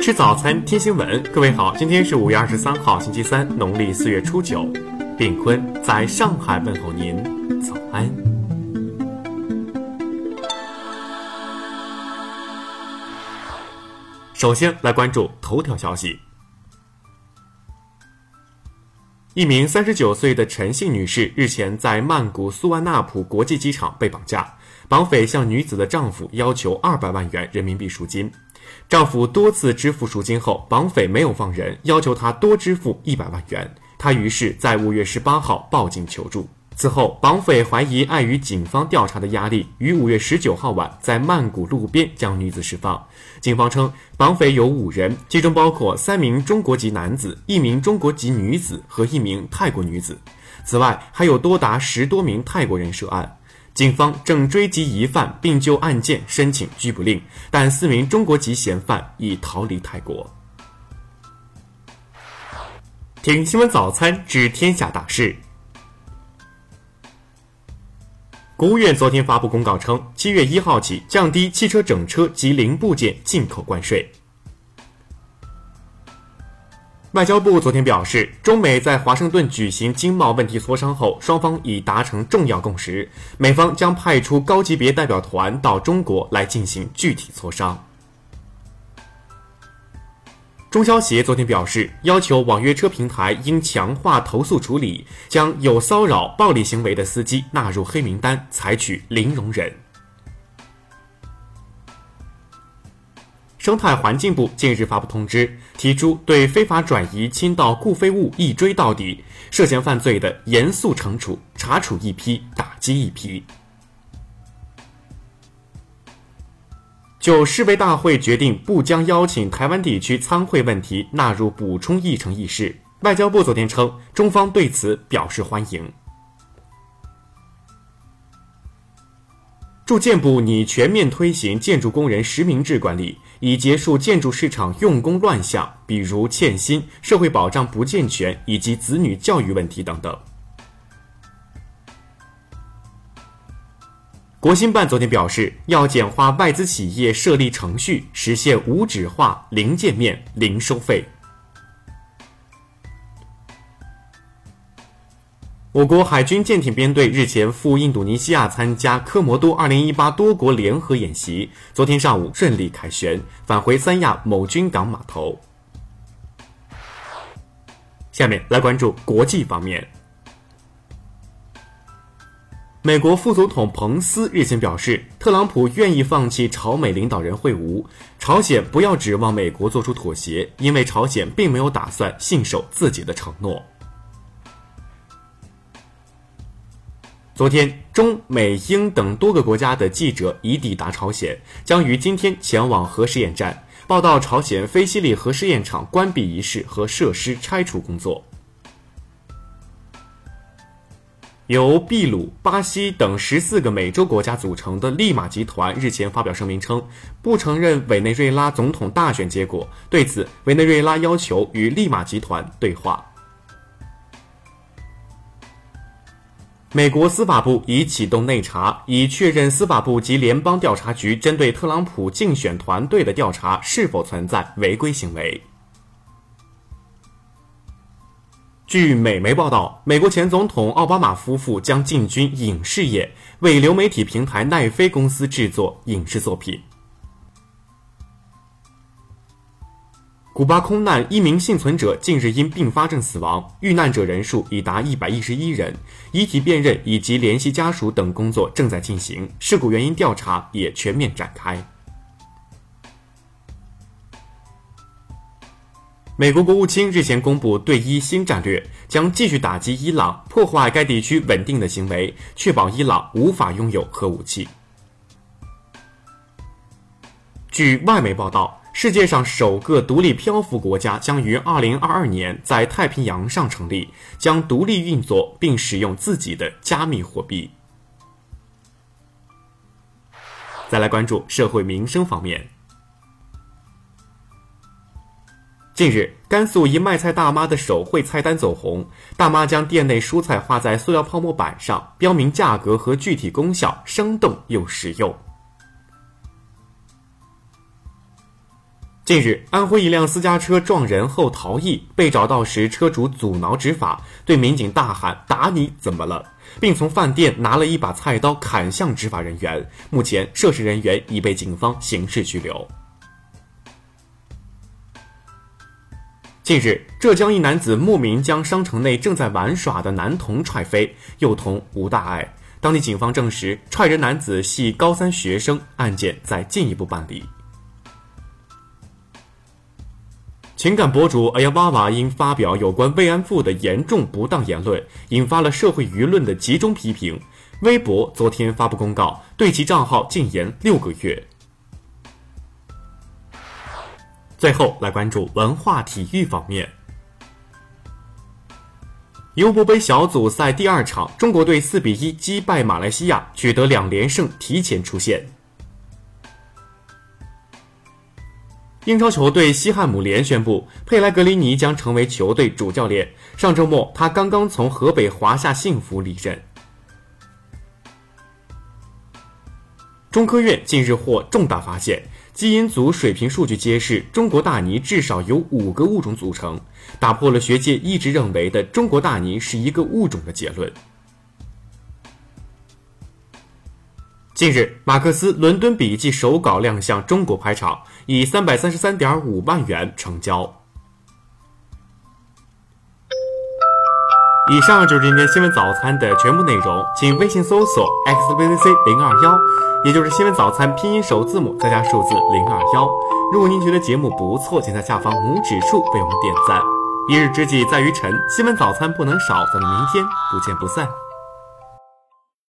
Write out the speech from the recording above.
吃早餐，听新闻。各位好，今天是五月二十三号，星期三，农历四月初九。炳坤在上海问候您，早安。首先来关注头条消息。一名三十九岁的陈姓女士日前在曼谷苏万纳普国际机场被绑架，绑匪向女子的丈夫要求二百万元人民币赎金。丈夫多次支付赎金后，绑匪没有放人，要求她多支付一百万元。她于是，在五月十八号报警求助。此后，绑匪怀疑碍于警方调查的压力，于五月十九号晚在曼谷路边将女子释放。警方称，绑匪有五人，其中包括三名中国籍男子、一名中国籍女子和一名泰国女子。此外，还有多达十多名泰国人涉案。警方正追缉疑犯，并就案件申请拘捕令，但四名中国籍嫌犯已逃离泰国。听新闻早餐知天下大事。国务院昨天发布公告称，七月一号起降低汽车整车及零部件进口关税。外交部昨天表示，中美在华盛顿举行经贸问题磋商后，双方已达成重要共识，美方将派出高级别代表团到中国来进行具体磋商。中消协昨天表示，要求网约车平台应强化投诉处理，将有骚扰、暴力行为的司机纳入黑名单，采取零容忍。生态环境部近日发布通知，提出对非法转移倾倒固废物一追到底，涉嫌犯罪的严肃惩处，查处一批，打击一批。就世卫大会决定不将邀请台湾地区参会问题纳入补充议程一事，外交部昨天称，中方对此表示欢迎。住建部拟全面推行建筑工人实名制管理，以结束建筑市场用工乱象，比如欠薪、社会保障不健全以及子女教育问题等等。国新办昨天表示，要简化外资企业设立程序，实现无纸化、零界面、零收费。我国海军舰艇编队日前赴印度尼西亚参加科摩多2018多国联合演习，昨天上午顺利凯旋，返回三亚某军港码头。下面来关注国际方面。美国副总统彭斯日前表示，特朗普愿意放弃朝美领导人会晤，朝鲜不要指望美国做出妥协，因为朝鲜并没有打算信守自己的承诺。昨天，中美英等多个国家的记者已抵达朝鲜，将于今天前往核试验站报道朝鲜非西里核试验场关闭仪式和设施拆除工作。由秘鲁、巴西等十四个美洲国家组成的利马集团日前发表声明称，不承认委内瑞拉总统大选结果。对此，委内瑞拉要求与利马集团对话。美国司法部已启动内查，以确认司法部及联邦调查局针对特朗普竞选团队的调查是否存在违规行为。据美媒报道，美国前总统奥巴马夫妇将进军影视业，为流媒体平台奈飞公司制作影视作品。古巴空难一名幸存者近日因并发症死亡，遇难者人数已达一百一十一人，遗体辨认以及联系家属等工作正在进行，事故原因调查也全面展开。美国国务卿日前公布对伊新战略，将继续打击伊朗破坏该地区稳定的行为，确保伊朗无法拥有核武器。据外媒报道，世界上首个独立漂浮国家将于二零二二年在太平洋上成立，将独立运作并使用自己的加密货币。再来关注社会民生方面。近日，甘肃一卖菜大妈的手绘菜单走红。大妈将店内蔬菜画在塑料泡沫板上，标明价格和具体功效，生动又实用。近日，安徽一辆私家车撞人后逃逸，被找到时，车主阻挠执法，对民警大喊“打你怎么了”，并从饭店拿了一把菜刀砍向执法人员。目前，涉事人员已被警方刑事拘留。近日，浙江一男子莫名将商城内正在玩耍的男童踹飞，幼童无大碍。当地警方证实，踹人男子系高三学生，案件在进一步办理。情感博主哎呀哇娃因发表有关慰安妇的严重不当言论，引发了社会舆论的集中批评。微博昨天发布公告，对其账号禁言六个月。最后来关注文化体育方面，尤伯杯小组赛第二场，中国队四比一击败马来西亚，取得两连胜，提前出线。英超球队西汉姆联宣布，佩莱格里尼将成为球队主教练。上周末，他刚刚从河北华夏幸福离任。中科院近日获重大发现，基因组水平数据揭示，中国大鲵至少由五个物种组成，打破了学界一直认为的中国大鲵是一个物种的结论。近日，马克思《伦敦笔记》手稿亮相中国拍场，以三百三十三点五万元成交。以上就是今天新闻早餐的全部内容，请微信搜索 xvzc 零二幺，也就是新闻早餐拼音首字母再加数字零二幺。如果您觉得节目不错，请在下方拇指处为我们点赞。一日之计在于晨，新闻早餐不能少，咱们明天不见不散。